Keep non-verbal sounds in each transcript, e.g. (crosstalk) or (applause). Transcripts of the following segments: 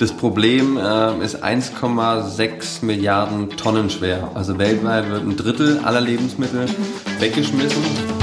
Das Problem äh, ist 1,6 Milliarden Tonnen schwer. Also weltweit wird ein Drittel aller Lebensmittel weggeschmissen.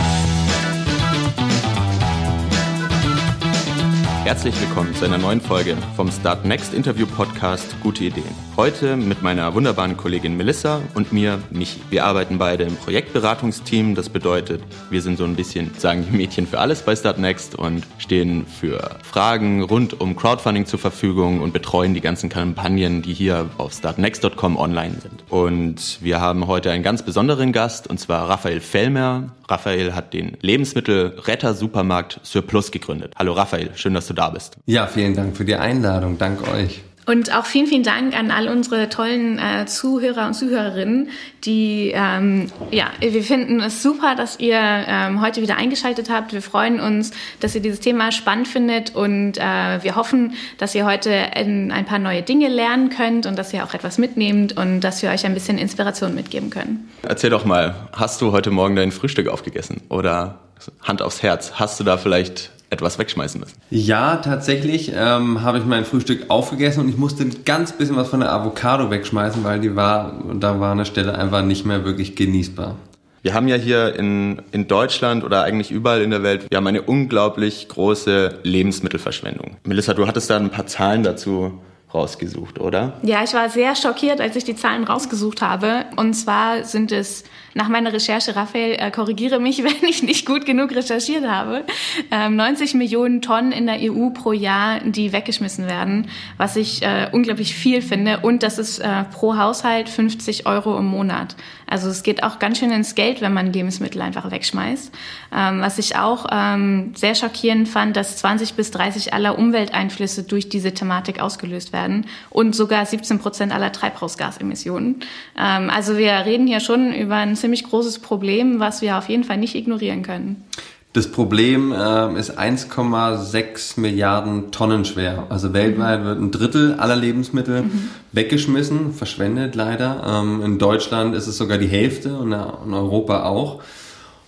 Herzlich willkommen zu einer neuen Folge vom Start Next Interview Podcast Gute Ideen. Heute mit meiner wunderbaren Kollegin Melissa und mir Michi. Wir arbeiten beide im Projektberatungsteam. Das bedeutet, wir sind so ein bisschen, sagen die Mädchen für alles bei Start Next und stehen für Fragen rund um Crowdfunding zur Verfügung und betreuen die ganzen Kampagnen, die hier auf startnext.com online sind. Und wir haben heute einen ganz besonderen Gast und zwar Raphael Fellmer. Raphael hat den Lebensmittelretter-Supermarkt Surplus gegründet. Hallo Raphael, schön, dass du da bist. Ja, vielen Dank für die Einladung. Dank euch. Und auch vielen, vielen Dank an all unsere tollen äh, Zuhörer und Zuhörerinnen, die, ähm, ja, wir finden es super, dass ihr ähm, heute wieder eingeschaltet habt. Wir freuen uns, dass ihr dieses Thema spannend findet und äh, wir hoffen, dass ihr heute ein paar neue Dinge lernen könnt und dass ihr auch etwas mitnehmt und dass wir euch ein bisschen Inspiration mitgeben können. Erzähl doch mal, hast du heute Morgen dein Frühstück aufgegessen oder Hand aufs Herz, hast du da vielleicht etwas wegschmeißen müssen? Ja, tatsächlich ähm, habe ich mein Frühstück aufgegessen und ich musste ein ganz bisschen was von der Avocado wegschmeißen, weil die war, da war eine Stelle einfach nicht mehr wirklich genießbar. Wir haben ja hier in, in Deutschland oder eigentlich überall in der Welt, wir haben eine unglaublich große Lebensmittelverschwendung. Melissa, du hattest da ein paar Zahlen dazu rausgesucht, oder? Ja, ich war sehr schockiert, als ich die Zahlen rausgesucht habe. Und zwar sind es nach meiner Recherche, Raphael, äh, korrigiere mich, (laughs) wenn ich nicht gut genug recherchiert habe, ähm, 90 Millionen Tonnen in der EU pro Jahr, die weggeschmissen werden, was ich äh, unglaublich viel finde. Und das ist äh, pro Haushalt 50 Euro im Monat. Also es geht auch ganz schön ins Geld, wenn man Lebensmittel einfach wegschmeißt. Ähm, was ich auch ähm, sehr schockierend fand, dass 20 bis 30 aller Umwelteinflüsse durch diese Thematik ausgelöst werden und sogar 17 Prozent aller Treibhausgasemissionen. Ähm, also wir reden hier schon über ein ziemlich großes Problem, was wir auf jeden Fall nicht ignorieren können. Das Problem äh, ist 1,6 Milliarden Tonnen schwer. Also weltweit wird ein Drittel aller Lebensmittel mhm. weggeschmissen, verschwendet leider. Ähm, in Deutschland ist es sogar die Hälfte und in Europa auch.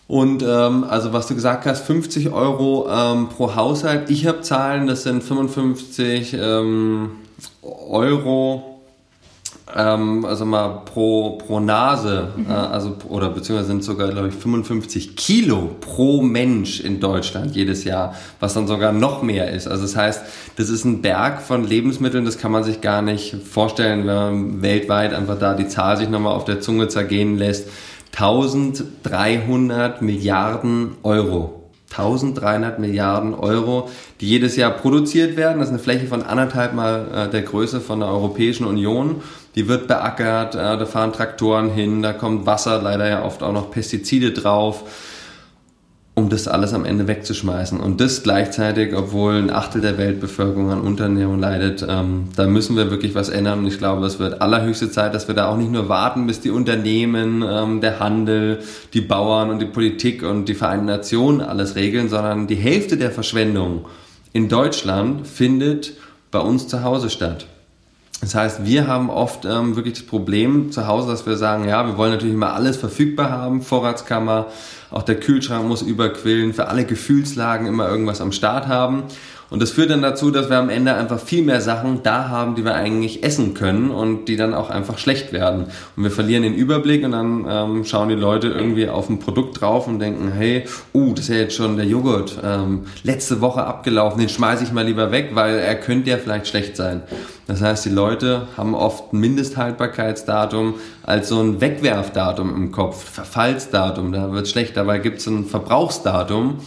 Und ähm, also was du gesagt hast, 50 Euro ähm, pro Haushalt. Ich habe Zahlen, das sind 55 ähm, Euro ähm, also mal pro, pro Nase, mhm. äh, also oder beziehungsweise sind sogar, glaube ich, 55 Kilo pro Mensch in Deutschland jedes Jahr, was dann sogar noch mehr ist. Also das heißt, das ist ein Berg von Lebensmitteln, das kann man sich gar nicht vorstellen, wenn man weltweit einfach da die Zahl sich nochmal auf der Zunge zergehen lässt. 1300 Milliarden Euro. 1300 Milliarden Euro, die jedes Jahr produziert werden. Das ist eine Fläche von anderthalb Mal äh, der Größe von der Europäischen Union die wird beackert, da fahren Traktoren hin, da kommt Wasser, leider ja oft auch noch Pestizide drauf, um das alles am Ende wegzuschmeißen. Und das gleichzeitig, obwohl ein Achtel der Weltbevölkerung an Unterernährung leidet, ähm, da müssen wir wirklich was ändern. Und ich glaube, es wird allerhöchste Zeit, dass wir da auch nicht nur warten, bis die Unternehmen, ähm, der Handel, die Bauern und die Politik und die Vereinten Nationen alles regeln, sondern die Hälfte der Verschwendung in Deutschland findet bei uns zu Hause statt. Das heißt, wir haben oft ähm, wirklich das Problem zu Hause, dass wir sagen, ja, wir wollen natürlich immer alles verfügbar haben, Vorratskammer, auch der Kühlschrank muss überquillen, für alle Gefühlslagen immer irgendwas am Start haben. Und das führt dann dazu, dass wir am Ende einfach viel mehr Sachen da haben, die wir eigentlich essen können und die dann auch einfach schlecht werden. Und wir verlieren den Überblick und dann ähm, schauen die Leute irgendwie auf ein Produkt drauf und denken, hey, uh, das ist ja jetzt schon der Joghurt, ähm, letzte Woche abgelaufen, den schmeiße ich mal lieber weg, weil er könnte ja vielleicht schlecht sein. Das heißt, die Leute haben oft ein Mindesthaltbarkeitsdatum als so ein Wegwerfdatum im Kopf, Verfallsdatum, da wird schlecht. Dabei gibt es ein Verbrauchsdatum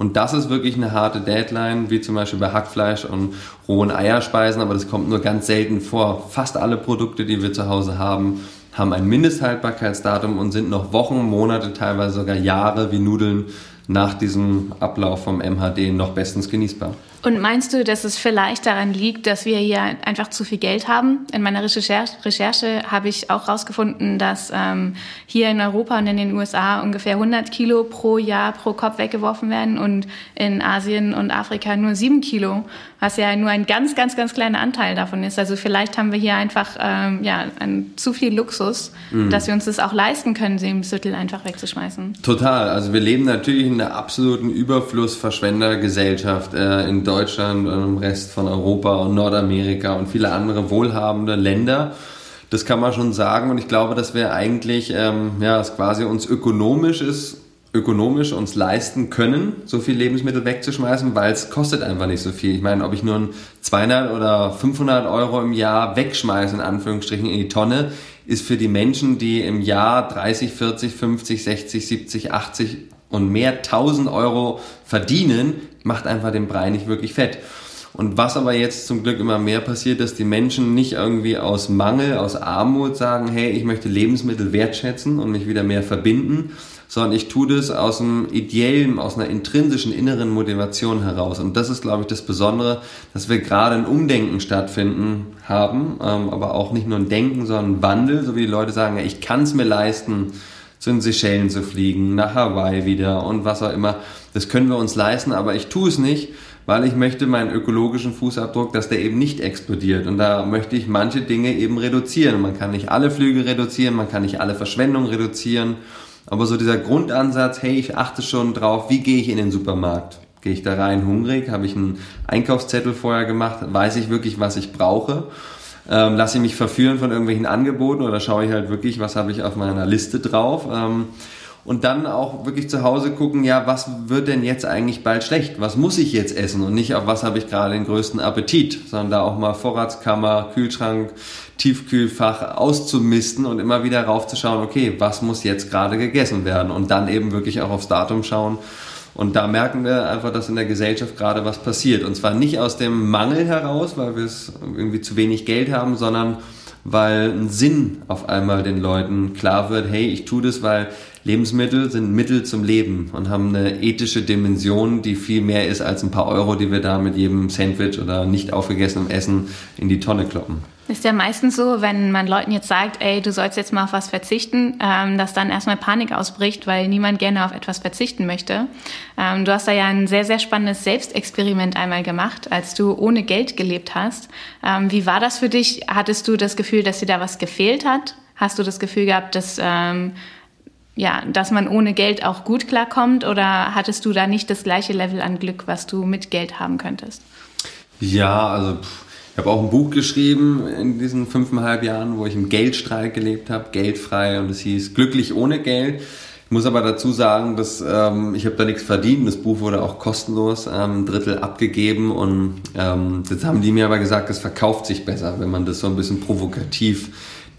und das ist wirklich eine harte Deadline, wie zum Beispiel bei Hackfleisch und rohen Eierspeisen, aber das kommt nur ganz selten vor. Fast alle Produkte, die wir zu Hause haben, haben ein Mindesthaltbarkeitsdatum und sind noch Wochen, Monate, teilweise sogar Jahre wie Nudeln nach diesem Ablauf vom MHD noch bestens genießbar. Und meinst du, dass es vielleicht daran liegt, dass wir hier einfach zu viel Geld haben? In meiner Recherche, Recherche habe ich auch herausgefunden, dass ähm, hier in Europa und in den USA ungefähr 100 Kilo pro Jahr pro Kopf weggeworfen werden und in Asien und Afrika nur 7 Kilo, was ja nur ein ganz, ganz, ganz kleiner Anteil davon ist. Also vielleicht haben wir hier einfach ähm, ja, ein, zu viel Luxus, mhm. dass wir uns das auch leisten können, Lebensmittel einfach wegzuschmeißen. Total. Also wir leben natürlich in einer absoluten Überflussverschwendergesellschaft äh, in Deutschland und im Rest von Europa und Nordamerika und viele andere wohlhabende Länder. Das kann man schon sagen und ich glaube, dass wir eigentlich, ähm, ja, es quasi uns ökonomisch ist, ökonomisch uns leisten können, so viel Lebensmittel wegzuschmeißen, weil es kostet einfach nicht so viel. Ich meine, ob ich nur 200 oder 500 Euro im Jahr wegschmeiße, in Anführungsstrichen, in die Tonne, ist für die Menschen, die im Jahr 30, 40, 50, 60, 70, 80 und mehr 1000 Euro verdienen, macht einfach den Brei nicht wirklich fett. Und was aber jetzt zum Glück immer mehr passiert, dass die Menschen nicht irgendwie aus Mangel, aus Armut sagen, hey, ich möchte Lebensmittel wertschätzen und mich wieder mehr verbinden, sondern ich tue das aus einem ideellen, aus einer intrinsischen inneren Motivation heraus. Und das ist, glaube ich, das Besondere, dass wir gerade ein Umdenken stattfinden haben, ähm, aber auch nicht nur ein Denken, sondern ein Wandel, so wie die Leute sagen, ich kann es mir leisten, zu den Seychellen zu fliegen, nach Hawaii wieder und was auch immer. Das können wir uns leisten, aber ich tue es nicht, weil ich möchte meinen ökologischen Fußabdruck, dass der eben nicht explodiert. Und da möchte ich manche Dinge eben reduzieren. Man kann nicht alle Flüge reduzieren, man kann nicht alle Verschwendung reduzieren. Aber so dieser Grundansatz, hey, ich achte schon drauf, wie gehe ich in den Supermarkt? Gehe ich da rein hungrig? Habe ich einen Einkaufszettel vorher gemacht? Weiß ich wirklich, was ich brauche? Ähm, lasse ich mich verführen von irgendwelchen Angeboten oder schaue ich halt wirklich, was habe ich auf meiner Liste drauf? Ähm, und dann auch wirklich zu Hause gucken, ja, was wird denn jetzt eigentlich bald schlecht? Was muss ich jetzt essen? Und nicht auf was habe ich gerade den größten Appetit, sondern da auch mal Vorratskammer, Kühlschrank, Tiefkühlfach auszumisten und immer wieder raufzuschauen, okay, was muss jetzt gerade gegessen werden? Und dann eben wirklich auch aufs Datum schauen. Und da merken wir einfach, dass in der Gesellschaft gerade was passiert. Und zwar nicht aus dem Mangel heraus, weil wir es irgendwie zu wenig Geld haben, sondern weil ein Sinn auf einmal den Leuten klar wird, hey, ich tue das, weil Lebensmittel sind Mittel zum Leben und haben eine ethische Dimension, die viel mehr ist als ein paar Euro, die wir da mit jedem Sandwich oder nicht aufgegessenem Essen in die Tonne kloppen. Ist ja meistens so, wenn man Leuten jetzt sagt, ey, du sollst jetzt mal auf was verzichten, ähm, dass dann erstmal Panik ausbricht, weil niemand gerne auf etwas verzichten möchte. Ähm, du hast da ja ein sehr, sehr spannendes Selbstexperiment einmal gemacht, als du ohne Geld gelebt hast. Ähm, wie war das für dich? Hattest du das Gefühl, dass dir da was gefehlt hat? Hast du das Gefühl gehabt, dass ähm, ja, dass man ohne Geld auch gut klarkommt oder hattest du da nicht das gleiche Level an Glück, was du mit Geld haben könntest? Ja, also ich habe auch ein Buch geschrieben in diesen fünfeinhalb Jahren, wo ich im Geldstreik gelebt habe, geldfrei und es hieß Glücklich ohne Geld. Ich muss aber dazu sagen, dass ähm, ich habe da nichts verdient. Das Buch wurde auch kostenlos ähm, Drittel abgegeben und ähm, jetzt haben die mir aber gesagt, es verkauft sich besser, wenn man das so ein bisschen provokativ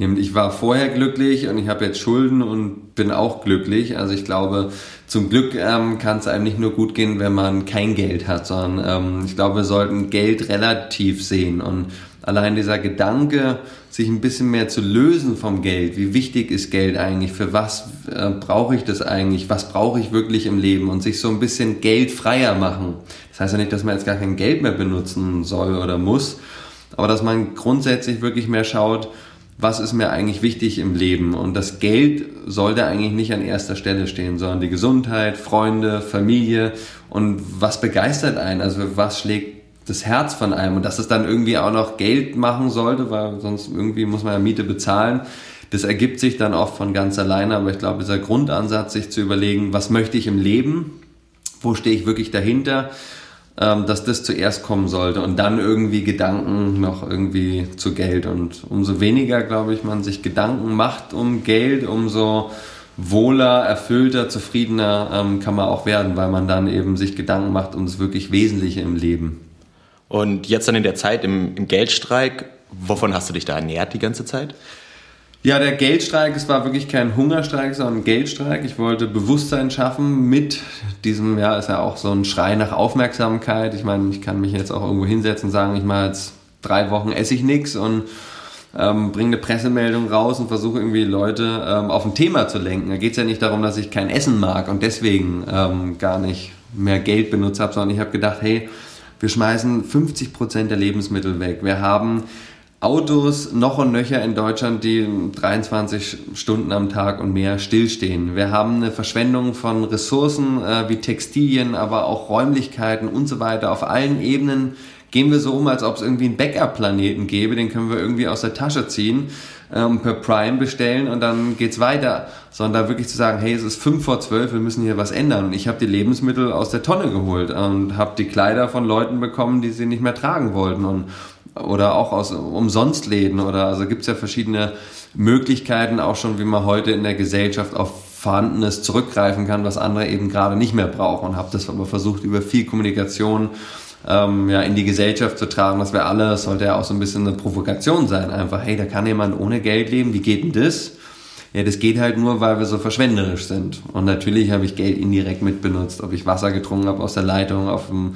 nimmt. Ich war vorher glücklich und ich habe jetzt Schulden und bin auch glücklich. Also ich glaube, zum Glück ähm, kann es einem nicht nur gut gehen, wenn man kein Geld hat, sondern ähm, ich glaube, wir sollten Geld relativ sehen und allein dieser Gedanke, sich ein bisschen mehr zu lösen vom Geld. Wie wichtig ist Geld eigentlich? Für was äh, brauche ich das eigentlich? Was brauche ich wirklich im Leben? Und sich so ein bisschen geldfreier machen. Das heißt ja nicht, dass man jetzt gar kein Geld mehr benutzen soll oder muss, aber dass man grundsätzlich wirklich mehr schaut, was ist mir eigentlich wichtig im Leben. Und das Geld sollte eigentlich nicht an erster Stelle stehen, sondern die Gesundheit, Freunde, Familie. Und was begeistert einen, also was schlägt das Herz von einem? Und dass es dann irgendwie auch noch Geld machen sollte, weil sonst irgendwie muss man ja Miete bezahlen. Das ergibt sich dann oft von ganz alleine, aber ich glaube, dieser Grundansatz, sich zu überlegen, was möchte ich im Leben, wo stehe ich wirklich dahinter dass das zuerst kommen sollte und dann irgendwie Gedanken noch irgendwie zu Geld. Und umso weniger, glaube ich, man sich Gedanken macht um Geld, umso wohler, erfüllter, zufriedener ähm, kann man auch werden, weil man dann eben sich Gedanken macht um das wirklich Wesentliche im Leben. Und jetzt dann in der Zeit im, im Geldstreik, wovon hast du dich da ernährt die ganze Zeit? Ja, der Geldstreik, es war wirklich kein Hungerstreik, sondern ein Geldstreik. Ich wollte Bewusstsein schaffen mit diesem, ja, ist ja auch so ein Schrei nach Aufmerksamkeit. Ich meine, ich kann mich jetzt auch irgendwo hinsetzen und sagen, ich mache jetzt drei Wochen esse ich nichts und ähm, bringe eine Pressemeldung raus und versuche irgendwie Leute ähm, auf ein Thema zu lenken. Da geht es ja nicht darum, dass ich kein Essen mag und deswegen ähm, gar nicht mehr Geld benutzt habe, sondern ich habe gedacht, hey, wir schmeißen 50 Prozent der Lebensmittel weg. Wir haben Autos noch und nöcher in Deutschland, die 23 Stunden am Tag und mehr stillstehen. Wir haben eine Verschwendung von Ressourcen äh, wie Textilien, aber auch Räumlichkeiten und so weiter auf allen Ebenen gehen wir so um, als ob es irgendwie einen Backup-Planeten gäbe, den können wir irgendwie aus der Tasche ziehen, ähm, per Prime bestellen und dann geht's weiter. Sondern da wirklich zu sagen, hey, es ist fünf vor zwölf, wir müssen hier was ändern. Und ich habe die Lebensmittel aus der Tonne geholt und habe die Kleider von Leuten bekommen, die sie nicht mehr tragen wollten. Und oder auch aus Umsonstläden oder also gibt's ja verschiedene Möglichkeiten auch schon, wie man heute in der Gesellschaft auf Vorhandenes zurückgreifen kann, was andere eben gerade nicht mehr brauchen. Und habe das aber versucht, über viel Kommunikation ähm, ja, in die Gesellschaft zu tragen, dass wir alle, das sollte ja auch so ein bisschen eine Provokation sein, einfach, hey, da kann jemand ohne Geld leben, wie geht denn das? Ja, das geht halt nur, weil wir so verschwenderisch sind. Und natürlich habe ich Geld indirekt mitbenutzt, ob ich Wasser getrunken habe aus der Leitung, auf dem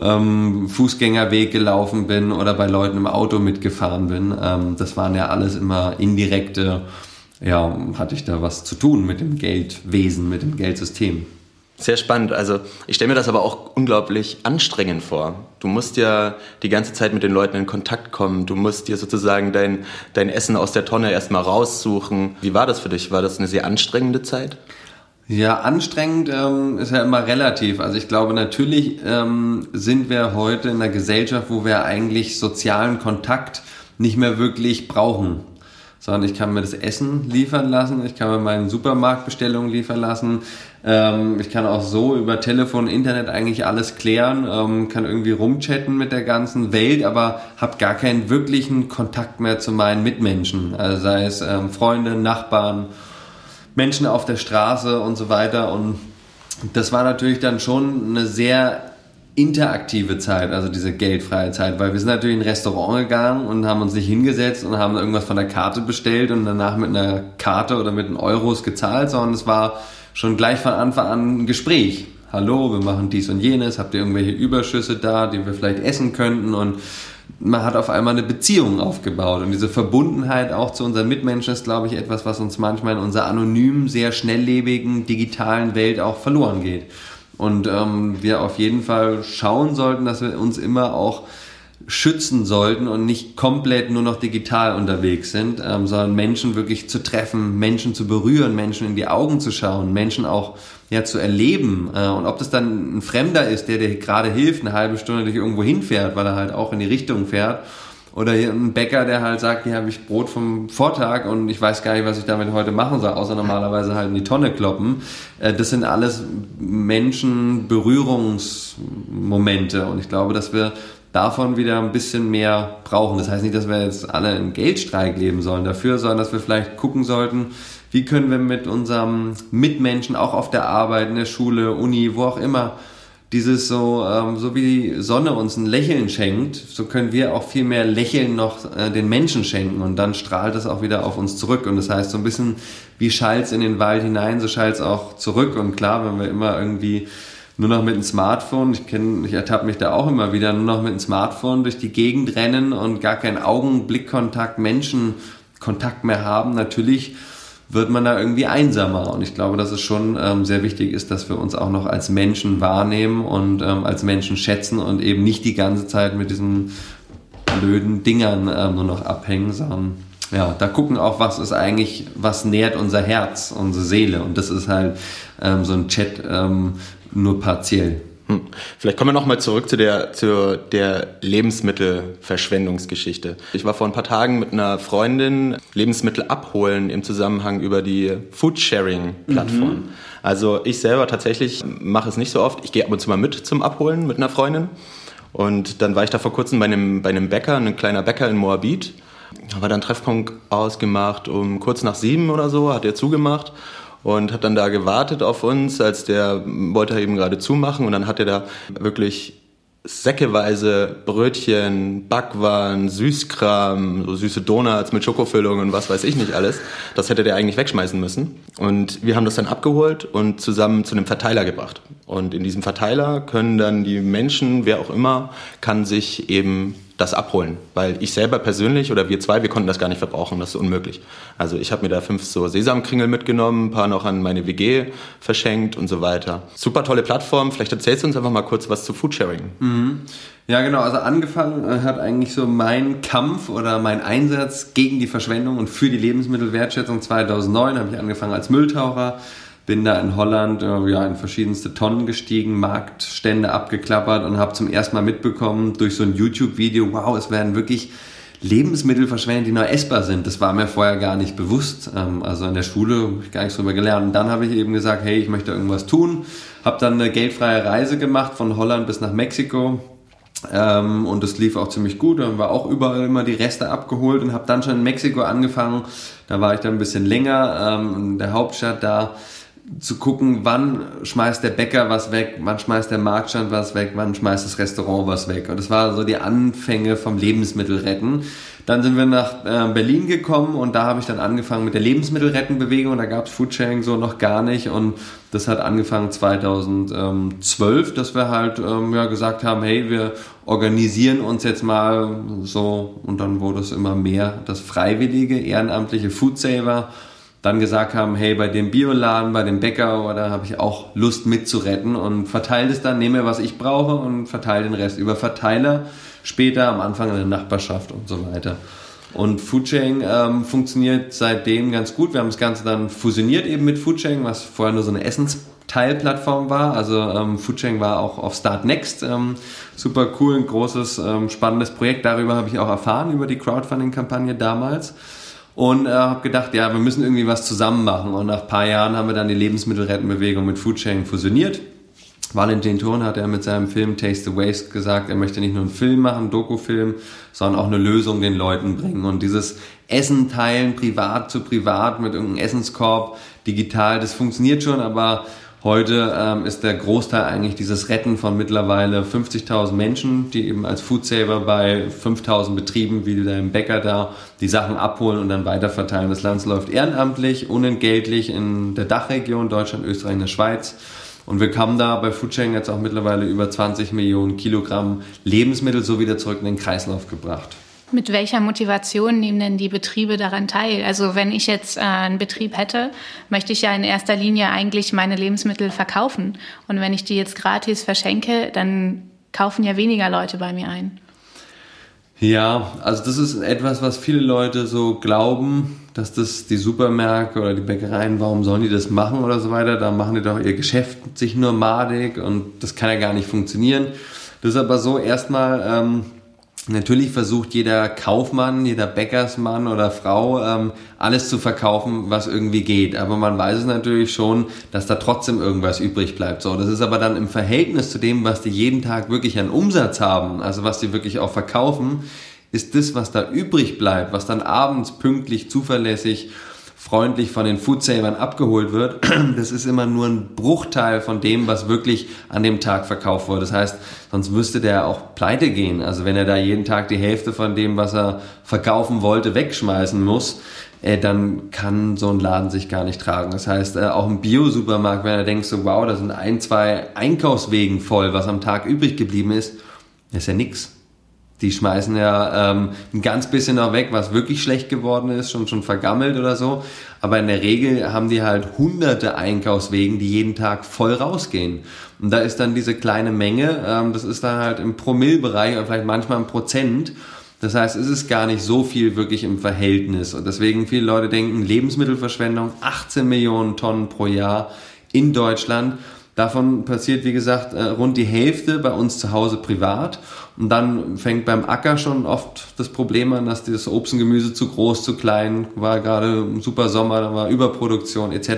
ähm, Fußgängerweg gelaufen bin oder bei Leuten im Auto mitgefahren bin. Ähm, das waren ja alles immer indirekte ja, hatte ich da was zu tun mit dem Geldwesen, mit dem Geldsystem. Sehr spannend. Also ich stelle mir das aber auch unglaublich anstrengend vor. Du musst ja die ganze Zeit mit den Leuten in Kontakt kommen. Du musst dir sozusagen dein, dein Essen aus der Tonne erstmal raussuchen. Wie war das für dich? War das eine sehr anstrengende Zeit? Ja, anstrengend ähm, ist ja immer relativ. Also ich glaube, natürlich ähm, sind wir heute in einer Gesellschaft, wo wir eigentlich sozialen Kontakt nicht mehr wirklich brauchen sondern ich kann mir das Essen liefern lassen, ich kann mir meine Supermarktbestellungen liefern lassen, ähm, ich kann auch so über Telefon, Internet eigentlich alles klären, ähm, kann irgendwie rumchatten mit der ganzen Welt, aber habe gar keinen wirklichen Kontakt mehr zu meinen Mitmenschen, also sei es ähm, Freunde, Nachbarn, Menschen auf der Straße und so weiter und das war natürlich dann schon eine sehr interaktive Zeit, also diese geldfreie Zeit, weil wir sind natürlich in ein Restaurant gegangen und haben uns nicht hingesetzt und haben irgendwas von der Karte bestellt und danach mit einer Karte oder mit den Euros gezahlt, sondern es war schon gleich von Anfang an ein Gespräch. Hallo, wir machen dies und jenes, habt ihr irgendwelche Überschüsse da, die wir vielleicht essen könnten und man hat auf einmal eine Beziehung aufgebaut und diese Verbundenheit auch zu unseren Mitmenschen ist, glaube ich, etwas, was uns manchmal in unserer anonymen, sehr schnelllebigen, digitalen Welt auch verloren geht. Und ähm, wir auf jeden Fall schauen sollten, dass wir uns immer auch schützen sollten und nicht komplett nur noch digital unterwegs sind, ähm, sondern Menschen wirklich zu treffen, Menschen zu berühren, Menschen in die Augen zu schauen, Menschen auch ja zu erleben. Äh, und ob das dann ein Fremder ist, der dir gerade hilft, eine halbe Stunde dich irgendwo hinfährt, weil er halt auch in die Richtung fährt, oder ein Bäcker, der halt sagt, hier habe ich Brot vom Vortag und ich weiß gar nicht, was ich damit heute machen soll, außer normalerweise halt in die Tonne kloppen. Äh, das sind alles Menschen-Berührungsmomente und ich glaube, dass wir davon wieder ein bisschen mehr brauchen. Das heißt nicht, dass wir jetzt alle im Geldstreik leben sollen dafür, sondern dass wir vielleicht gucken sollten, wie können wir mit unserem Mitmenschen auch auf der Arbeit, in der Schule, Uni, wo auch immer, dieses so, ähm, so wie die Sonne uns ein Lächeln schenkt, so können wir auch viel mehr Lächeln noch äh, den Menschen schenken und dann strahlt es auch wieder auf uns zurück. Und das heißt, so ein bisschen wie schallt in den Wald hinein, so schallt auch zurück. Und klar, wenn wir immer irgendwie nur noch mit dem Smartphone, ich kenne, ich ertappe mich da auch immer wieder, nur noch mit dem Smartphone durch die Gegend rennen und gar keinen Augenblickkontakt, Menschenkontakt mehr haben, natürlich wird man da irgendwie einsamer. Und ich glaube, dass es schon ähm, sehr wichtig ist, dass wir uns auch noch als Menschen wahrnehmen und ähm, als Menschen schätzen und eben nicht die ganze Zeit mit diesen blöden Dingern ähm, nur noch abhängen, sondern ja, da gucken auch, was ist eigentlich, was nährt unser Herz, unsere Seele. Und das ist halt ähm, so ein Chat ähm, nur partiell. Hm. Vielleicht kommen wir nochmal zurück zu der, zu der Lebensmittelverschwendungsgeschichte. Ich war vor ein paar Tagen mit einer Freundin Lebensmittel abholen im Zusammenhang über die Foodsharing-Plattform. Mhm. Also ich selber tatsächlich mache es nicht so oft. Ich gehe ab und zu mal mit zum Abholen mit einer Freundin. Und dann war ich da vor kurzem bei einem, bei einem Bäcker, ein kleiner Bäcker in Moabit. Da war dann Treffpunkt ausgemacht um kurz nach sieben oder so, hat er zugemacht und hat dann da gewartet auf uns, als der wollte er eben gerade zumachen und dann hat er da wirklich säckeweise Brötchen, Backwaren, Süßkram, so süße Donuts mit Schokofüllung und was weiß ich nicht alles. Das hätte der eigentlich wegschmeißen müssen. Und wir haben das dann abgeholt und zusammen zu einem Verteiler gebracht. Und in diesem Verteiler können dann die Menschen, wer auch immer, kann sich eben das abholen. Weil ich selber persönlich oder wir zwei, wir konnten das gar nicht verbrauchen, das ist unmöglich. Also ich habe mir da fünf so Sesamkringel mitgenommen, ein paar noch an meine WG verschenkt und so weiter. Super tolle Plattform, vielleicht erzählst du uns einfach mal kurz was zu Foodsharing. Mhm. Ja, genau. Also angefangen äh, hat eigentlich so mein Kampf oder mein Einsatz gegen die Verschwendung und für die Lebensmittelwertschätzung 2009. Habe ich angefangen als Mülltaucher bin da in Holland äh, ja, in verschiedenste Tonnen gestiegen, Marktstände abgeklappert und habe zum ersten Mal mitbekommen durch so ein YouTube-Video, wow, es werden wirklich Lebensmittel verschwendet, die noch essbar sind. Das war mir vorher gar nicht bewusst. Ähm, also in der Schule habe ich gar nichts drüber gelernt. Und dann habe ich eben gesagt, hey, ich möchte irgendwas tun. Habe dann eine geldfreie Reise gemacht von Holland bis nach Mexiko. Ähm, und das lief auch ziemlich gut. Dann war auch überall immer die Reste abgeholt und habe dann schon in Mexiko angefangen. Da war ich dann ein bisschen länger ähm, in der Hauptstadt da zu gucken, wann schmeißt der Bäcker was weg, wann schmeißt der Marktstand was weg, wann schmeißt das Restaurant was weg. Und das war so die Anfänge vom Lebensmittelretten. Dann sind wir nach äh, Berlin gekommen und da habe ich dann angefangen mit der Lebensmittelrettenbewegung. Da gab es Foodsharing so noch gar nicht und das hat angefangen 2012, dass wir halt ähm, ja, gesagt haben, hey, wir organisieren uns jetzt mal so und dann wurde es immer mehr das freiwillige, ehrenamtliche Foodsaver dann gesagt haben, hey, bei dem Bioladen, bei dem Bäcker, oder habe ich auch Lust mitzuretten und verteile es dann, nehme was ich brauche und verteile den Rest über Verteiler, später am Anfang in der Nachbarschaft und so weiter. Und Foodsharing ähm, funktioniert seitdem ganz gut. Wir haben das Ganze dann fusioniert eben mit Foodsharing, was vorher nur so eine Essensteilplattform war. Also ähm, Foodsharing war auch auf Start Next. Ähm, super cool, ein großes, ähm, spannendes Projekt. Darüber habe ich auch erfahren, über die Crowdfunding-Kampagne damals und äh, habe gedacht, ja, wir müssen irgendwie was zusammen machen. Und nach ein paar Jahren haben wir dann die Lebensmittelrettenbewegung mit Foodsharing fusioniert. Valentin Thurn hat ja mit seinem Film Taste the Waste gesagt, er möchte nicht nur einen Film machen, einen Dokufilm, sondern auch eine Lösung den Leuten bringen. Und dieses Essen teilen, privat zu privat mit irgendeinem Essenskorb, digital, das funktioniert schon, aber Heute ähm, ist der Großteil eigentlich dieses Retten von mittlerweile 50.000 Menschen, die eben als Foodsaver bei 5.000 Betrieben wie dein Bäcker da die Sachen abholen und dann weiterverteilen. Das Land läuft ehrenamtlich, unentgeltlich in der Dachregion Deutschland, Österreich und der Schweiz. Und wir haben da bei Foodsharing jetzt auch mittlerweile über 20 Millionen Kilogramm Lebensmittel so wieder zurück in den Kreislauf gebracht. Mit welcher Motivation nehmen denn die Betriebe daran teil? Also wenn ich jetzt äh, einen Betrieb hätte, möchte ich ja in erster Linie eigentlich meine Lebensmittel verkaufen. Und wenn ich die jetzt gratis verschenke, dann kaufen ja weniger Leute bei mir ein. Ja, also das ist etwas, was viele Leute so glauben, dass das die Supermärkte oder die Bäckereien, warum sollen die das machen oder so weiter? Da machen die doch ihr Geschäft sich nur madig und das kann ja gar nicht funktionieren. Das ist aber so, erstmal ähm, Natürlich versucht jeder Kaufmann, jeder Bäckersmann oder Frau ähm, alles zu verkaufen, was irgendwie geht. Aber man weiß es natürlich schon, dass da trotzdem irgendwas übrig bleibt. So, das ist aber dann im Verhältnis zu dem, was die jeden Tag wirklich an Umsatz haben, also was die wirklich auch verkaufen, ist das, was da übrig bleibt, was dann abends pünktlich, zuverlässig freundlich von den Foodsavern abgeholt wird, (clears throat) das ist immer nur ein Bruchteil von dem, was wirklich an dem Tag verkauft wurde. Das heißt, sonst müsste der auch pleite gehen. Also wenn er da jeden Tag die Hälfte von dem, was er verkaufen wollte, wegschmeißen muss, äh, dann kann so ein Laden sich gar nicht tragen. Das heißt, äh, auch im Bio-Supermarkt, wenn er denkt so, wow, da sind ein, zwei Einkaufswegen voll, was am Tag übrig geblieben ist, ist ja nix. Die schmeißen ja ähm, ein ganz bisschen noch weg, was wirklich schlecht geworden ist, schon schon vergammelt oder so. Aber in der Regel haben die halt hunderte Einkaufswegen, die jeden Tag voll rausgehen. Und da ist dann diese kleine Menge, ähm, das ist dann halt im Promillbereich oder vielleicht manchmal im Prozent. Das heißt, es ist gar nicht so viel wirklich im Verhältnis. Und deswegen viele Leute denken, Lebensmittelverschwendung, 18 Millionen Tonnen pro Jahr in Deutschland. Davon passiert, wie gesagt, äh, rund die Hälfte bei uns zu Hause privat. Und dann fängt beim Acker schon oft das Problem an, dass das Obst und Gemüse zu groß, zu klein war, gerade im super Sommer, da war Überproduktion etc.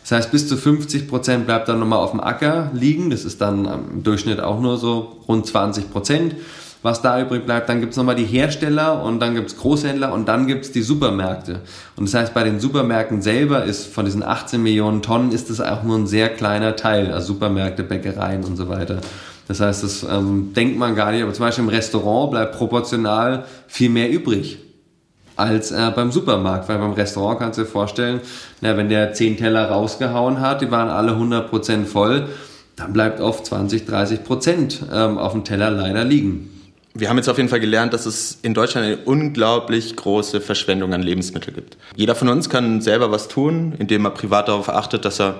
Das heißt, bis zu 50 Prozent bleibt dann nochmal auf dem Acker liegen. Das ist dann im Durchschnitt auch nur so rund 20 Prozent was da übrig bleibt. Dann gibt's nochmal die Hersteller und dann gibt's Großhändler und dann gibt's die Supermärkte. Und das heißt, bei den Supermärkten selber ist von diesen 18 Millionen Tonnen ist das auch nur ein sehr kleiner Teil. Also Supermärkte, Bäckereien und so weiter. Das heißt, das ähm, denkt man gar nicht, aber zum Beispiel im Restaurant bleibt proportional viel mehr übrig als äh, beim Supermarkt, weil beim Restaurant kannst du dir vorstellen, na, wenn der 10 Teller rausgehauen hat, die waren alle 100% voll, dann bleibt oft 20, 30% ähm, auf dem Teller leider liegen wir haben jetzt auf jeden Fall gelernt, dass es in Deutschland eine unglaublich große Verschwendung an Lebensmitteln gibt. Jeder von uns kann selber was tun, indem er privat darauf achtet, dass er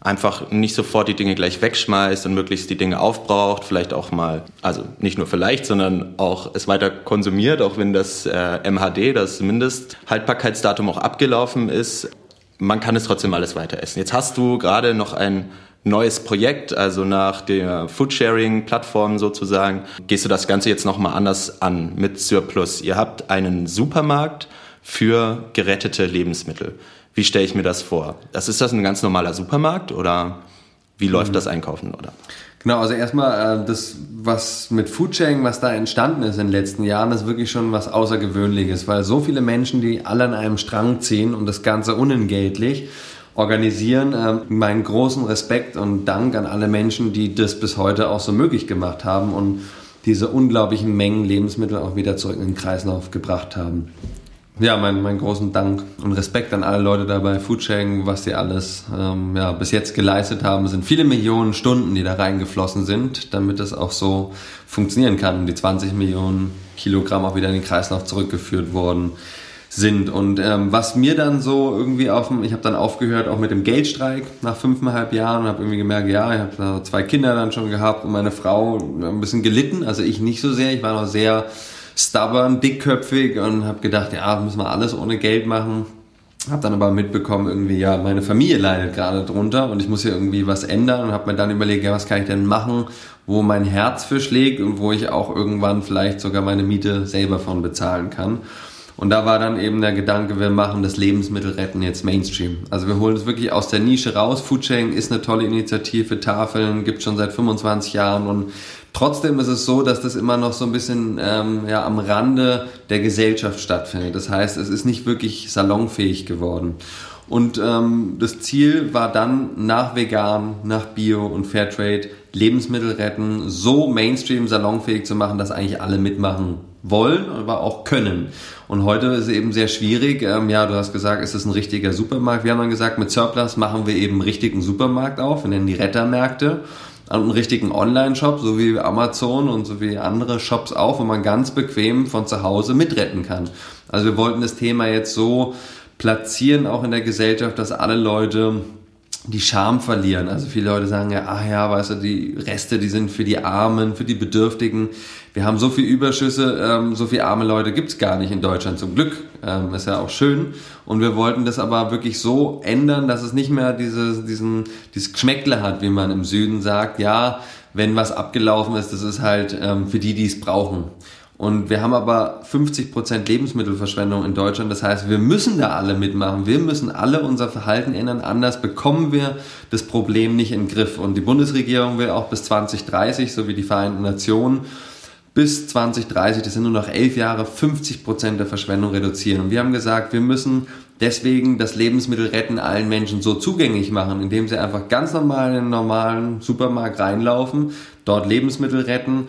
einfach nicht sofort die Dinge gleich wegschmeißt und möglichst die Dinge aufbraucht, vielleicht auch mal, also nicht nur vielleicht, sondern auch es weiter konsumiert, auch wenn das äh, MHD, das Mindesthaltbarkeitsdatum auch abgelaufen ist. man kann es trotzdem alles weiter essen. Jetzt hast du gerade noch ein neues Projekt, also nach der Foodsharing-Plattform sozusagen, gehst du das Ganze jetzt nochmal anders an mit Surplus. Ihr habt einen Supermarkt für gerettete Lebensmittel. Wie stelle ich mir das vor? Das ist das ein ganz normaler Supermarkt oder wie läuft mhm. das Einkaufen oder? Genau, also erstmal äh, das, was mit Foodsharing, was da entstanden ist in den letzten Jahren, ist wirklich schon was Außergewöhnliches, weil so viele Menschen, die alle an einem Strang ziehen und das Ganze unentgeltlich organisieren. Äh, meinen großen Respekt und Dank an alle Menschen, die das bis heute auch so möglich gemacht haben und diese unglaublichen Mengen Lebensmittel auch wieder zurück in den Kreislauf gebracht haben. Ja, meinen mein großen Dank und Respekt an alle Leute dabei Foodsharing, was sie alles ähm, ja, bis jetzt geleistet haben. Sind viele Millionen Stunden, die da reingeflossen sind, damit es auch so funktionieren kann. Die 20 Millionen Kilogramm auch wieder in den Kreislauf zurückgeführt worden sind. Und ähm, was mir dann so irgendwie auf dem, ich habe dann aufgehört auch mit dem Geldstreik nach fünfeinhalb Jahren und habe irgendwie gemerkt, ja, ich habe zwei Kinder dann schon gehabt und meine Frau ein bisschen gelitten, also ich nicht so sehr, ich war noch sehr stubborn, dickköpfig und habe gedacht, ja, müssen wir alles ohne Geld machen. Habe dann aber mitbekommen, irgendwie, ja, meine Familie leidet gerade drunter und ich muss hier irgendwie was ändern und habe mir dann überlegt, ja, was kann ich denn machen, wo mein Herz für schlägt und wo ich auch irgendwann vielleicht sogar meine Miete selber von bezahlen kann. Und da war dann eben der Gedanke, wir machen das Lebensmittelretten jetzt Mainstream. Also wir holen es wirklich aus der Nische raus. Foodsharing ist eine tolle Initiative, Tafeln gibt schon seit 25 Jahren und Trotzdem ist es so, dass das immer noch so ein bisschen ähm, ja, am Rande der Gesellschaft stattfindet. Das heißt, es ist nicht wirklich salonfähig geworden. Und ähm, das Ziel war dann nach Vegan, nach Bio und Fairtrade Lebensmittel retten, so Mainstream salonfähig zu machen, dass eigentlich alle mitmachen wollen, aber auch können. Und heute ist es eben sehr schwierig. Ähm, ja, du hast gesagt, ist es ein richtiger Supermarkt? Wir haben dann gesagt, mit Surplus machen wir eben einen richtigen Supermarkt auf. Wir nennen die Rettermärkte einen richtigen Online-Shop, so wie Amazon und so wie andere Shops auch, wo man ganz bequem von zu Hause mitretten kann. Also wir wollten das Thema jetzt so platzieren, auch in der Gesellschaft, dass alle Leute die Scham verlieren. Also viele Leute sagen ja, ach ja, weißt du, die Reste, die sind für die Armen, für die Bedürftigen. Wir haben so viel Überschüsse, ähm, so viele arme Leute gibt's gar nicht in Deutschland, zum Glück. Ähm, ist ja auch schön. Und wir wollten das aber wirklich so ändern, dass es nicht mehr diese, diesen, dieses Geschmäckle hat, wie man im Süden sagt. Ja, wenn was abgelaufen ist, das ist halt ähm, für die, die es brauchen. Und wir haben aber 50% Lebensmittelverschwendung in Deutschland. Das heißt, wir müssen da alle mitmachen. Wir müssen alle unser Verhalten ändern. Anders bekommen wir das Problem nicht in den Griff. Und die Bundesregierung will auch bis 2030, so wie die Vereinten Nationen, bis 2030, das sind nur noch elf Jahre, 50% der Verschwendung reduzieren. Und wir haben gesagt, wir müssen deswegen das Lebensmittelretten allen Menschen so zugänglich machen, indem sie einfach ganz normal in einen normalen Supermarkt reinlaufen, dort Lebensmittel retten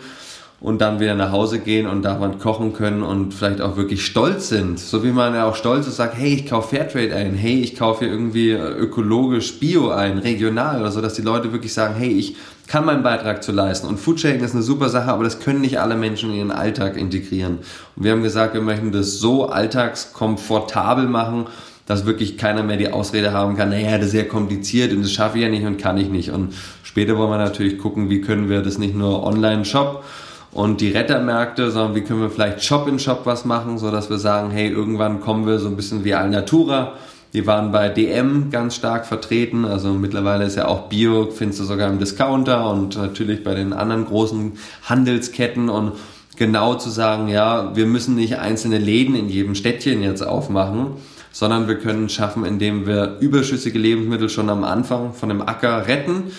und dann wieder nach Hause gehen und daran kochen können und vielleicht auch wirklich stolz sind. So wie man ja auch stolz ist, sagt, hey, ich kaufe Fairtrade ein, hey, ich kaufe hier irgendwie ökologisch Bio ein, regional oder so, dass die Leute wirklich sagen, hey, ich kann meinen Beitrag zu leisten. Und Foodsharing ist eine super Sache, aber das können nicht alle Menschen in ihren Alltag integrieren. Und wir haben gesagt, wir möchten das so alltagskomfortabel machen, dass wirklich keiner mehr die Ausrede haben kann, naja, das ist sehr kompliziert und das schaffe ich ja nicht und kann ich nicht. Und später wollen wir natürlich gucken, wie können wir das nicht nur online shop und die Rettermärkte, sondern wie können wir vielleicht Shop in Shop was machen, so dass wir sagen, hey, irgendwann kommen wir so ein bisschen wie Alnatura. Die waren bei DM ganz stark vertreten, also mittlerweile ist ja auch Bio, findest du sogar im Discounter und natürlich bei den anderen großen Handelsketten. Und genau zu sagen, ja, wir müssen nicht einzelne Läden in jedem Städtchen jetzt aufmachen, sondern wir können schaffen, indem wir überschüssige Lebensmittel schon am Anfang von dem Acker retten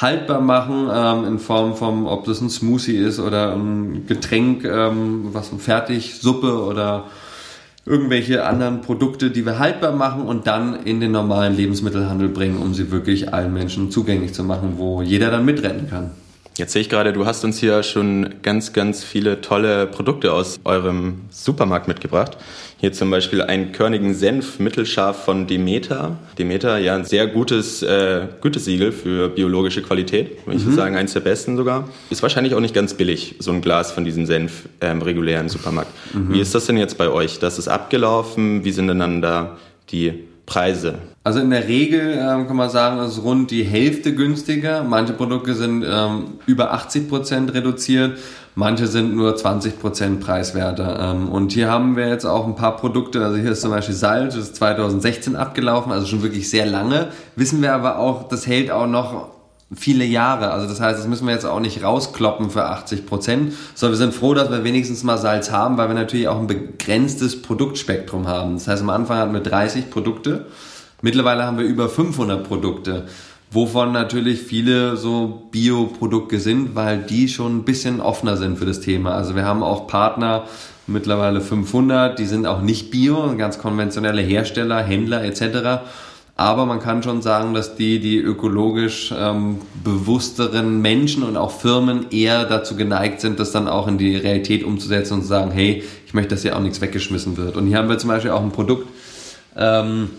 haltbar machen ähm, in Form von, ob das ein Smoothie ist oder ein Getränk, ähm, was ein Fertigsuppe oder irgendwelche anderen Produkte, die wir haltbar machen und dann in den normalen Lebensmittelhandel bringen, um sie wirklich allen Menschen zugänglich zu machen, wo jeder dann mitrennen kann. Jetzt sehe ich gerade, du hast uns hier schon ganz, ganz viele tolle Produkte aus eurem Supermarkt mitgebracht. Hier zum Beispiel einen körnigen Senf mittelscharf von Demeter. Demeter, ja, ein sehr gutes äh, Gütesiegel für biologische Qualität. Würde ich mhm. sagen, eins der besten sogar. Ist wahrscheinlich auch nicht ganz billig, so ein Glas von diesem Senf ähm, regulär im Supermarkt. Mhm. Wie ist das denn jetzt bei euch? Das ist abgelaufen. Wie sind denn dann da die Preise? Also in der Regel ähm, kann man sagen, es ist rund die Hälfte günstiger. Manche Produkte sind ähm, über 80 Prozent reduziert, manche sind nur 20 Prozent preiswerter. Ähm, und hier haben wir jetzt auch ein paar Produkte. Also hier ist zum Beispiel Salz, das ist 2016 abgelaufen, also schon wirklich sehr lange. Wissen wir aber auch, das hält auch noch viele Jahre. Also das heißt, das müssen wir jetzt auch nicht rauskloppen für 80 Prozent, sondern wir sind froh, dass wir wenigstens mal Salz haben, weil wir natürlich auch ein begrenztes Produktspektrum haben. Das heißt, am Anfang hatten wir 30 Produkte, mittlerweile haben wir über 500 Produkte, wovon natürlich viele so Bioprodukte sind, weil die schon ein bisschen offener sind für das Thema. Also wir haben auch Partner, mittlerweile 500, die sind auch nicht bio, ganz konventionelle Hersteller, Händler etc., aber man kann schon sagen, dass die, die ökologisch ähm, bewussteren Menschen und auch Firmen eher dazu geneigt sind, das dann auch in die Realität umzusetzen und zu sagen, hey, ich möchte, dass hier auch nichts weggeschmissen wird. Und hier haben wir zum Beispiel auch ein Produkt, ähm,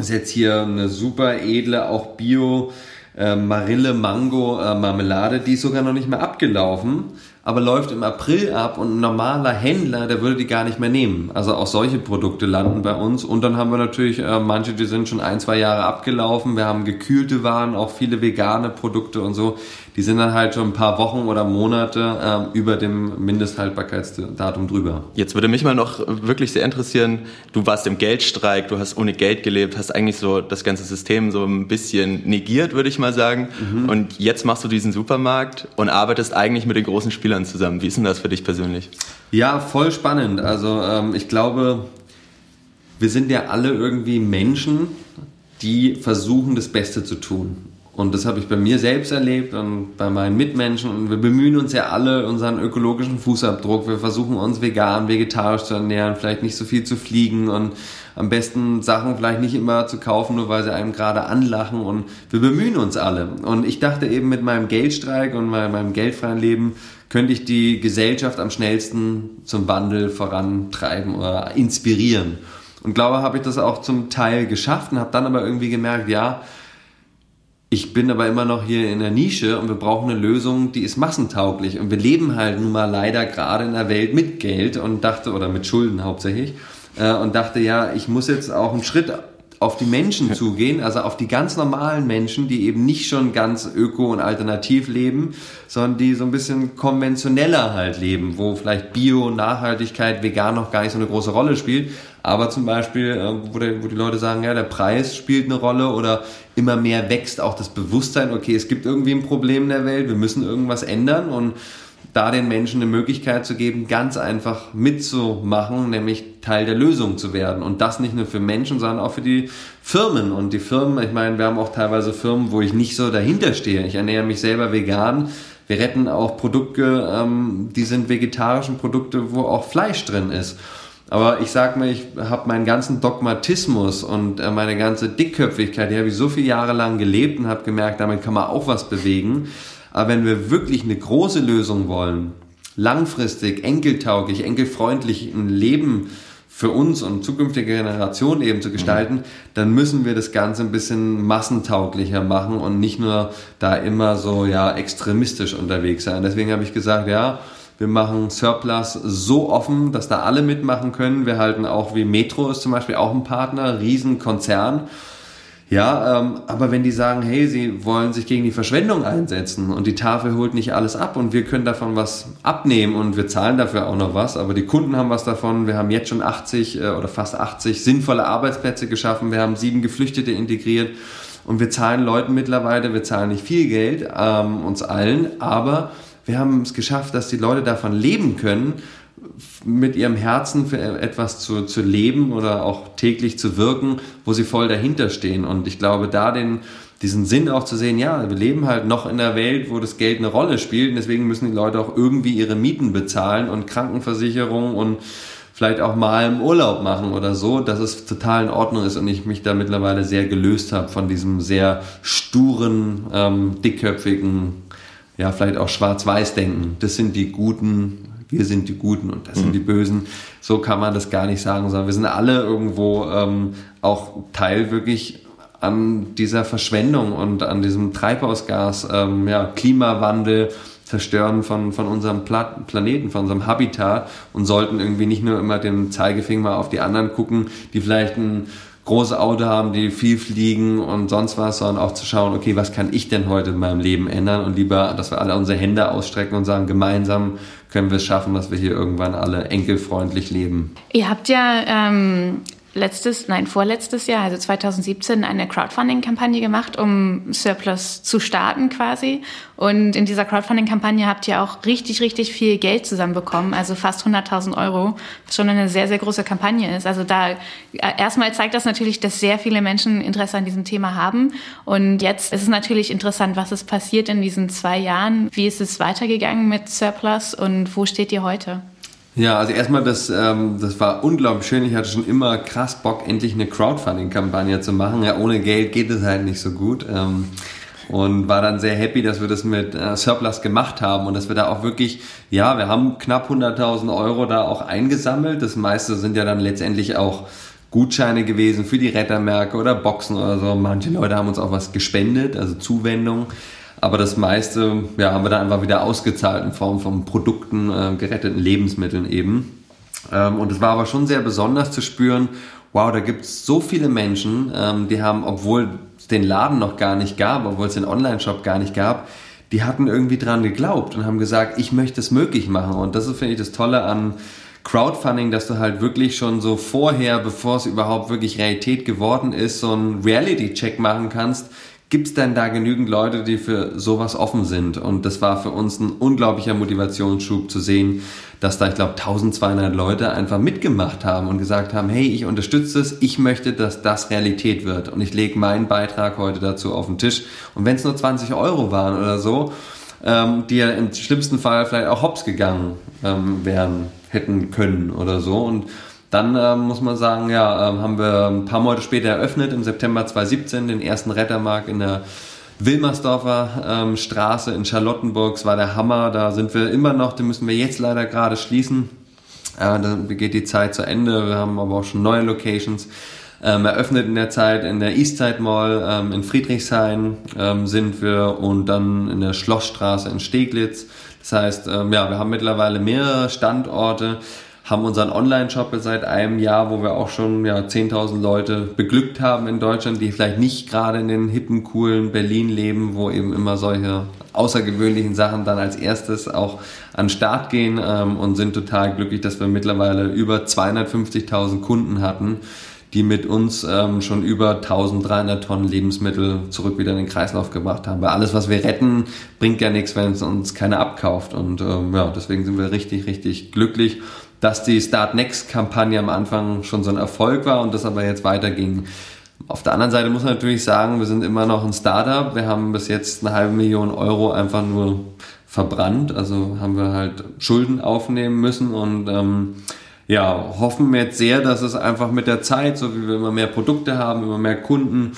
ist jetzt hier eine super edle, auch Bio, äh, Marille Mango äh, Marmelade, die ist sogar noch nicht mehr abgelaufen aber läuft im April ab und ein normaler Händler, der würde die gar nicht mehr nehmen. Also auch solche Produkte landen bei uns. Und dann haben wir natürlich äh, manche, die sind schon ein, zwei Jahre abgelaufen. Wir haben gekühlte Waren, auch viele vegane Produkte und so. Die sind dann halt schon ein paar Wochen oder Monate äh, über dem Mindesthaltbarkeitsdatum drüber. Jetzt würde mich mal noch wirklich sehr interessieren, du warst im Geldstreik, du hast ohne Geld gelebt, hast eigentlich so das ganze System so ein bisschen negiert, würde ich mal sagen. Mhm. Und jetzt machst du diesen Supermarkt und arbeitest eigentlich mit den großen Spielern Spielern zusammen. Wie ist denn das für dich persönlich? Ja, voll spannend. Also ähm, ich glaube, wir sind ja alle irgendwie Menschen, die versuchen, das Beste zu tun. Und das habe ich bei mir selbst erlebt und bei meinen Mitmenschen. Und wir bemühen uns ja alle unseren ökologischen Fußabdruck. Wir versuchen uns vegan, vegetarisch zu ernähren, vielleicht nicht so viel zu fliegen und am besten Sachen vielleicht nicht immer zu kaufen, nur weil sie einem gerade anlachen. Und wir bemühen uns alle. Und ich dachte eben mit meinem Geldstreik und meinem geldfreien Leben könnte ich die Gesellschaft am schnellsten zum Wandel vorantreiben oder inspirieren. Und glaube, habe ich das auch zum Teil geschafft und habe dann aber irgendwie gemerkt, ja, ich bin aber immer noch hier in der Nische und wir brauchen eine Lösung, die ist massentauglich. Und wir leben halt nun mal leider gerade in der Welt mit Geld und dachte, oder mit Schulden hauptsächlich, äh, und dachte, ja, ich muss jetzt auch einen Schritt auf die Menschen zugehen, also auf die ganz normalen Menschen, die eben nicht schon ganz öko und alternativ leben, sondern die so ein bisschen konventioneller halt leben, wo vielleicht Bio, Nachhaltigkeit, vegan noch gar nicht so eine große Rolle spielt, aber zum Beispiel, äh, wo, der, wo die Leute sagen, ja, der Preis spielt eine Rolle oder immer mehr wächst auch das Bewusstsein, okay, es gibt irgendwie ein Problem in der Welt, wir müssen irgendwas ändern und da den Menschen eine Möglichkeit zu geben, ganz einfach mitzumachen, nämlich Teil der Lösung zu werden. Und das nicht nur für Menschen, sondern auch für die Firmen. Und die Firmen, ich meine, wir haben auch teilweise Firmen, wo ich nicht so dahinter stehe. Ich ernähre mich selber vegan. Wir retten auch Produkte, ähm, die sind vegetarischen Produkte, wo auch Fleisch drin ist. Aber ich sag mir, ich habe meinen ganzen Dogmatismus und äh, meine ganze Dickköpfigkeit, die habe ich so viele Jahre lang gelebt und habe gemerkt, damit kann man auch was bewegen. Aber wenn wir wirklich eine große Lösung wollen, langfristig, enkeltauglich, enkelfreundlich ein Leben für uns und zukünftige Generationen eben zu gestalten, mhm. dann müssen wir das Ganze ein bisschen massentauglicher machen und nicht nur da immer so ja extremistisch unterwegs sein. Deswegen habe ich gesagt, ja, wir machen Surplus so offen, dass da alle mitmachen können. Wir halten auch wie Metro ist zum Beispiel auch ein Partner, Riesenkonzern. Ja, ähm, aber wenn die sagen, hey, sie wollen sich gegen die Verschwendung einsetzen und die Tafel holt nicht alles ab und wir können davon was abnehmen und wir zahlen dafür auch noch was, aber die Kunden haben was davon. Wir haben jetzt schon 80 äh, oder fast 80 sinnvolle Arbeitsplätze geschaffen. Wir haben sieben Geflüchtete integriert und wir zahlen Leuten mittlerweile, wir zahlen nicht viel Geld, ähm, uns allen, aber wir haben es geschafft, dass die Leute davon leben können mit ihrem Herzen für etwas zu, zu leben oder auch täglich zu wirken, wo sie voll dahinter stehen. Und ich glaube, da den, diesen Sinn auch zu sehen, ja, wir leben halt noch in einer Welt, wo das Geld eine Rolle spielt und deswegen müssen die Leute auch irgendwie ihre Mieten bezahlen und Krankenversicherung und vielleicht auch mal im Urlaub machen oder so, dass es total in Ordnung ist und ich mich da mittlerweile sehr gelöst habe von diesem sehr sturen, ähm, dickköpfigen, ja, vielleicht auch schwarz-weiß-Denken. Das sind die guten wir sind die Guten und das mhm. sind die Bösen. So kann man das gar nicht sagen, sondern wir sind alle irgendwo ähm, auch Teil wirklich an dieser Verschwendung und an diesem Treibhausgas, ähm, ja, Klimawandel, Zerstören von, von unserem Pla Planeten, von unserem Habitat und sollten irgendwie nicht nur immer den Zeigefinger auf die anderen gucken, die vielleicht ein große Auto haben, die viel fliegen und sonst was, sondern auch zu schauen, okay, was kann ich denn heute in meinem Leben ändern und lieber, dass wir alle unsere Hände ausstrecken und sagen, gemeinsam können wir es schaffen, dass wir hier irgendwann alle enkelfreundlich leben. Ihr habt ja ähm, letztes, nein, vorletztes Jahr, also 2017, eine Crowdfunding-Kampagne gemacht, um Surplus zu starten quasi. Und in dieser Crowdfunding-Kampagne habt ihr auch richtig, richtig viel Geld zusammenbekommen, also fast 100.000 Euro, was schon eine sehr, sehr große Kampagne ist. Also da, äh, erstmal zeigt das natürlich, dass sehr viele Menschen Interesse an diesem Thema haben. Und jetzt ist es natürlich interessant, was ist passiert in diesen zwei Jahren. Wie ist es weitergegangen mit Surplus und wo steht ihr heute? Ja, also erstmal, das, ähm, das war unglaublich schön. Ich hatte schon immer krass Bock, endlich eine Crowdfunding-Kampagne zu machen. Ja, ohne Geld geht es halt nicht so gut. Ähm, und war dann sehr happy, dass wir das mit äh, Surplus gemacht haben und dass wir da auch wirklich, ja, wir haben knapp 100.000 Euro da auch eingesammelt. Das meiste sind ja dann letztendlich auch Gutscheine gewesen für die Rettermärkte oder Boxen oder so. Manche Leute haben uns auch was gespendet, also Zuwendung. Aber das meiste ja, haben wir dann einfach wieder ausgezahlt in Form von Produkten, äh, geretteten Lebensmitteln eben. Ähm, und es war aber schon sehr besonders zu spüren, wow, da gibt es so viele Menschen, ähm, die haben, obwohl es den Laden noch gar nicht gab, obwohl es den Online-Shop gar nicht gab, die hatten irgendwie dran geglaubt und haben gesagt, ich möchte es möglich machen. Und das ist, finde ich, das Tolle an Crowdfunding, dass du halt wirklich schon so vorher, bevor es überhaupt wirklich Realität geworden ist, so einen Reality-Check machen kannst Gibt es denn da genügend Leute, die für sowas offen sind? Und das war für uns ein unglaublicher Motivationsschub zu sehen, dass da, ich glaube, 1200 Leute einfach mitgemacht haben und gesagt haben, hey, ich unterstütze es, ich möchte, dass das Realität wird. Und ich lege meinen Beitrag heute dazu auf den Tisch. Und wenn es nur 20 Euro waren oder so, ähm, die ja im schlimmsten Fall vielleicht auch hops gegangen ähm, wären, hätten können oder so. Und dann ähm, muss man sagen, ja, ähm, haben wir ein paar Monate später eröffnet, im September 2017, den ersten Rettermarkt in der Wilmersdorfer ähm, Straße in Charlottenburg. Es war der Hammer, da sind wir immer noch, den müssen wir jetzt leider gerade schließen. Äh, dann geht die Zeit zu Ende, wir haben aber auch schon neue Locations. Ähm, eröffnet in der Zeit in der Eastside Mall ähm, in Friedrichshain ähm, sind wir und dann in der Schlossstraße in Steglitz. Das heißt, ähm, ja, wir haben mittlerweile mehrere Standorte haben unseren Online-Shop seit einem Jahr, wo wir auch schon ja, 10.000 Leute beglückt haben in Deutschland, die vielleicht nicht gerade in den hippen, coolen Berlin leben, wo eben immer solche außergewöhnlichen Sachen dann als erstes auch an Start gehen ähm, und sind total glücklich, dass wir mittlerweile über 250.000 Kunden hatten, die mit uns ähm, schon über 1300 Tonnen Lebensmittel zurück wieder in den Kreislauf gebracht haben. Weil alles, was wir retten, bringt ja nichts, wenn es uns keiner abkauft. Und ähm, ja, deswegen sind wir richtig, richtig glücklich dass die Start Next Kampagne am Anfang schon so ein Erfolg war und das aber jetzt weiterging. Auf der anderen Seite muss man natürlich sagen, wir sind immer noch ein Startup. Wir haben bis jetzt eine halbe Million Euro einfach nur verbrannt. Also haben wir halt Schulden aufnehmen müssen und ähm, ja, hoffen jetzt sehr, dass es einfach mit der Zeit, so wie wir immer mehr Produkte haben, immer mehr Kunden,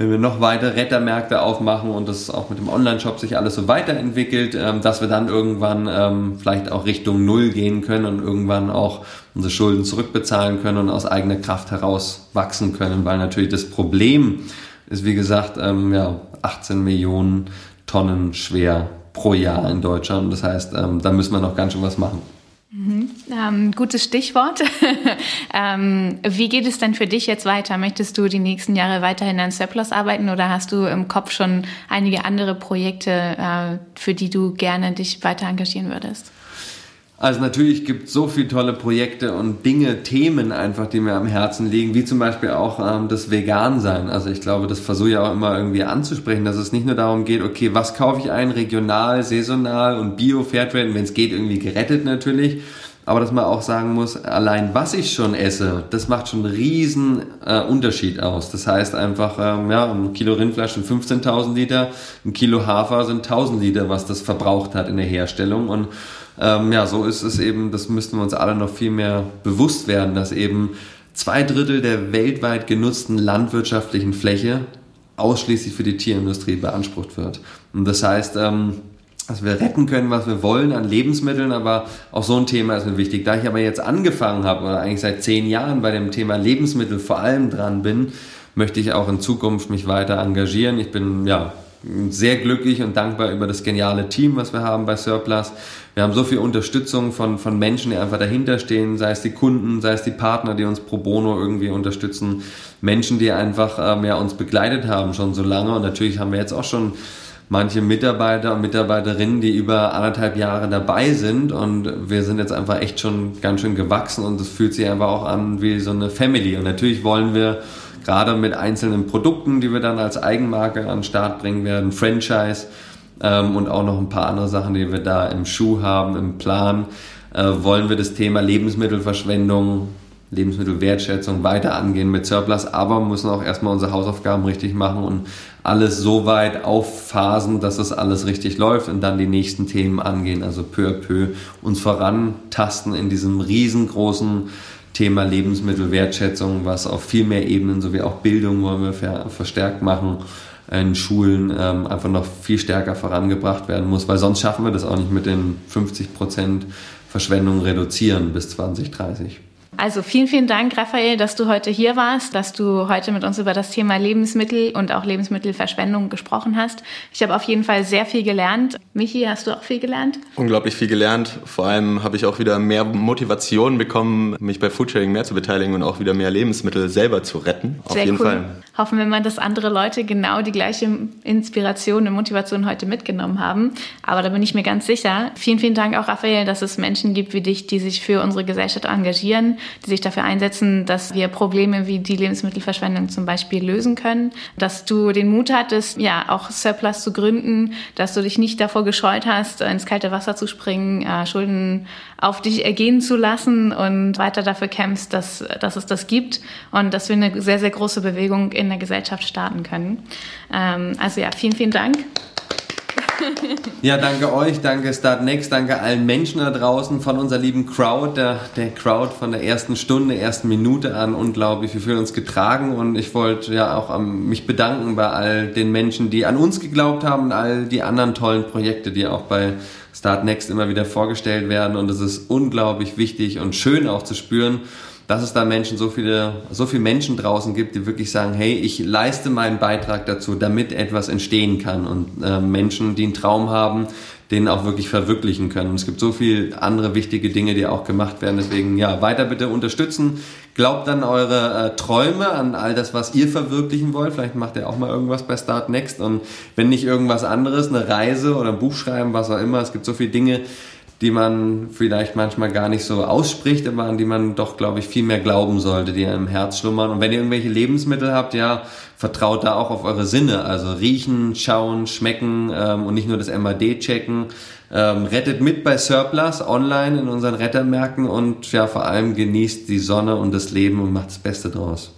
wenn wir noch weiter Rettermärkte aufmachen und das auch mit dem Online-Shop sich alles so weiterentwickelt, ähm, dass wir dann irgendwann ähm, vielleicht auch Richtung Null gehen können und irgendwann auch unsere Schulden zurückbezahlen können und aus eigener Kraft heraus wachsen können, weil natürlich das Problem ist, wie gesagt, ähm, ja, 18 Millionen Tonnen schwer pro Jahr in Deutschland. Das heißt, da müssen wir noch ganz schön was machen. Mhm. Ähm, gutes Stichwort. (laughs) ähm, wie geht es denn für dich jetzt weiter? Möchtest du die nächsten Jahre weiterhin an Surplus arbeiten oder hast du im Kopf schon einige andere Projekte, äh, für die du gerne dich weiter engagieren würdest? Also natürlich gibt es so viele tolle Projekte und Dinge, Themen einfach, die mir am Herzen liegen, wie zum Beispiel auch ähm, das Vegan-Sein. Also ich glaube, das versuche ich auch immer irgendwie anzusprechen, dass es nicht nur darum geht, okay, was kaufe ich ein, regional, saisonal und bio, Fairtrade, wenn es geht, irgendwie gerettet natürlich. Aber dass man auch sagen muss, allein was ich schon esse, das macht schon einen riesen äh, Unterschied aus. Das heißt einfach, ähm, ja, ein Kilo Rindfleisch sind 15.000 Liter, ein Kilo Hafer sind 1.000 Liter, was das verbraucht hat in der Herstellung. Und ähm, ja, so ist es eben, das müssten wir uns alle noch viel mehr bewusst werden, dass eben zwei Drittel der weltweit genutzten landwirtschaftlichen Fläche ausschließlich für die Tierindustrie beansprucht wird. Und das heißt, ähm, dass wir retten können, was wir wollen an Lebensmitteln, aber auch so ein Thema ist mir wichtig. Da ich aber jetzt angefangen habe oder eigentlich seit zehn Jahren bei dem Thema Lebensmittel vor allem dran bin, möchte ich auch in Zukunft mich weiter engagieren. Ich bin ja sehr glücklich und dankbar über das geniale Team, was wir haben bei Surplus. Wir haben so viel Unterstützung von, von Menschen, die einfach dahinter stehen, sei es die Kunden, sei es die Partner, die uns pro bono irgendwie unterstützen, Menschen, die einfach ähm, ja, uns begleitet haben schon so lange. Und natürlich haben wir jetzt auch schon manche Mitarbeiter und Mitarbeiterinnen, die über anderthalb Jahre dabei sind. Und wir sind jetzt einfach echt schon ganz schön gewachsen. Und es fühlt sich einfach auch an wie so eine Family. Und natürlich wollen wir gerade mit einzelnen Produkten, die wir dann als Eigenmarke an den Start bringen werden, Franchise ähm, und auch noch ein paar andere Sachen, die wir da im Schuh haben, im Plan, äh, wollen wir das Thema Lebensmittelverschwendung Lebensmittelwertschätzung weiter angehen mit Surplus, aber müssen auch erstmal unsere Hausaufgaben richtig machen und alles so weit aufphasen, dass das alles richtig läuft und dann die nächsten Themen angehen, also peu à peu uns vorantasten in diesem riesengroßen Thema Lebensmittelwertschätzung, was auf viel mehr Ebenen sowie auch Bildung wollen wir verstärkt machen in Schulen ähm, einfach noch viel stärker vorangebracht werden muss, weil sonst schaffen wir das auch nicht mit den 50 Prozent Verschwendung reduzieren bis 2030. Also vielen, vielen Dank, Raphael, dass du heute hier warst, dass du heute mit uns über das Thema Lebensmittel und auch Lebensmittelverschwendung gesprochen hast. Ich habe auf jeden Fall sehr viel gelernt. Michi, hast du auch viel gelernt? Unglaublich viel gelernt. Vor allem habe ich auch wieder mehr Motivation bekommen, mich bei Foodsharing mehr zu beteiligen und auch wieder mehr Lebensmittel selber zu retten. Auf sehr jeden cool. Fall. Hoffen wir mal, dass andere Leute genau die gleiche Inspiration und Motivation heute mitgenommen haben. Aber da bin ich mir ganz sicher. Vielen, vielen Dank auch, Raphael, dass es Menschen gibt wie dich, die sich für unsere Gesellschaft engagieren die sich dafür einsetzen, dass wir Probleme wie die Lebensmittelverschwendung zum Beispiel lösen können. Dass du den Mut hattest, ja, auch Surplus zu gründen, dass du dich nicht davor gescheut hast, ins kalte Wasser zu springen, äh, Schulden auf dich ergehen zu lassen und weiter dafür kämpfst, dass, dass es das gibt und dass wir eine sehr, sehr große Bewegung in der Gesellschaft starten können. Ähm, also ja, vielen, vielen Dank. (laughs) Ja, danke euch, danke Startnext, danke allen Menschen da draußen von unserer lieben Crowd, der, der Crowd von der ersten Stunde, ersten Minute an, unglaublich, wir fühlen uns getragen und ich wollte ja auch um, mich bedanken bei all den Menschen, die an uns geglaubt haben und all die anderen tollen Projekte, die auch bei Startnext immer wieder vorgestellt werden und es ist unglaublich wichtig und schön auch zu spüren, dass es da Menschen, so viele, so viele Menschen draußen gibt, die wirklich sagen, hey, ich leiste meinen Beitrag dazu, damit etwas entstehen kann und äh, Menschen, die einen Traum haben, den auch wirklich verwirklichen können. Und es gibt so viele andere wichtige Dinge, die auch gemacht werden. Deswegen, ja, weiter bitte unterstützen. Glaubt an eure äh, Träume, an all das, was ihr verwirklichen wollt. Vielleicht macht ihr auch mal irgendwas bei Start Next. Und wenn nicht irgendwas anderes, eine Reise oder ein Buch schreiben, was auch immer. Es gibt so viele Dinge, die man vielleicht manchmal gar nicht so ausspricht, aber an die man doch, glaube ich, viel mehr glauben sollte, die im Herz schlummern. Und wenn ihr irgendwelche Lebensmittel habt, ja, vertraut da auch auf eure Sinne. Also riechen, schauen, schmecken ähm, und nicht nur das MAD checken. Ähm, rettet mit bei Surplus online in unseren Rettermärkten und ja, vor allem genießt die Sonne und das Leben und macht das Beste draus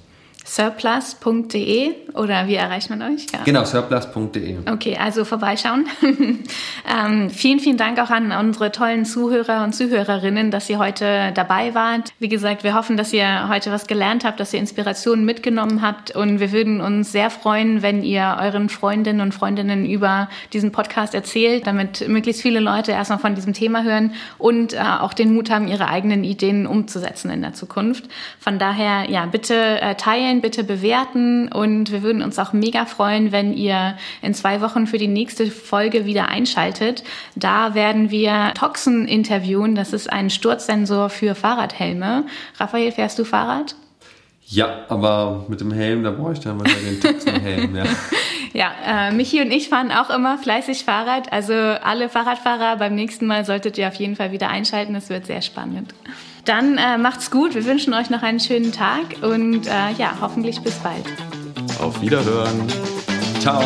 surplus.de oder wie erreicht man euch? Ja. Genau, surplus.de. Okay, also vorbeischauen. (laughs) ähm, vielen, vielen Dank auch an unsere tollen Zuhörer und Zuhörerinnen, dass ihr heute dabei wart. Wie gesagt, wir hoffen, dass ihr heute was gelernt habt, dass ihr Inspirationen mitgenommen habt und wir würden uns sehr freuen, wenn ihr euren Freundinnen und Freundinnen über diesen Podcast erzählt, damit möglichst viele Leute erstmal von diesem Thema hören und äh, auch den Mut haben, ihre eigenen Ideen umzusetzen in der Zukunft. Von daher, ja, bitte äh, teilen, bitte bewerten und wir würden uns auch mega freuen, wenn ihr in zwei Wochen für die nächste Folge wieder einschaltet. Da werden wir Toxen interviewen. Das ist ein Sturzsensor für Fahrradhelme. Raphael, fährst du Fahrrad? Ja, aber mit dem Helm, da brauche ich dann mal den Toxenhelm, ja. (laughs) Ja, äh, Michi und ich fahren auch immer fleißig Fahrrad. Also alle Fahrradfahrer, beim nächsten Mal solltet ihr auf jeden Fall wieder einschalten. Es wird sehr spannend. Dann äh, macht's gut. Wir wünschen euch noch einen schönen Tag und äh, ja, hoffentlich bis bald. Auf Wiederhören. Ciao.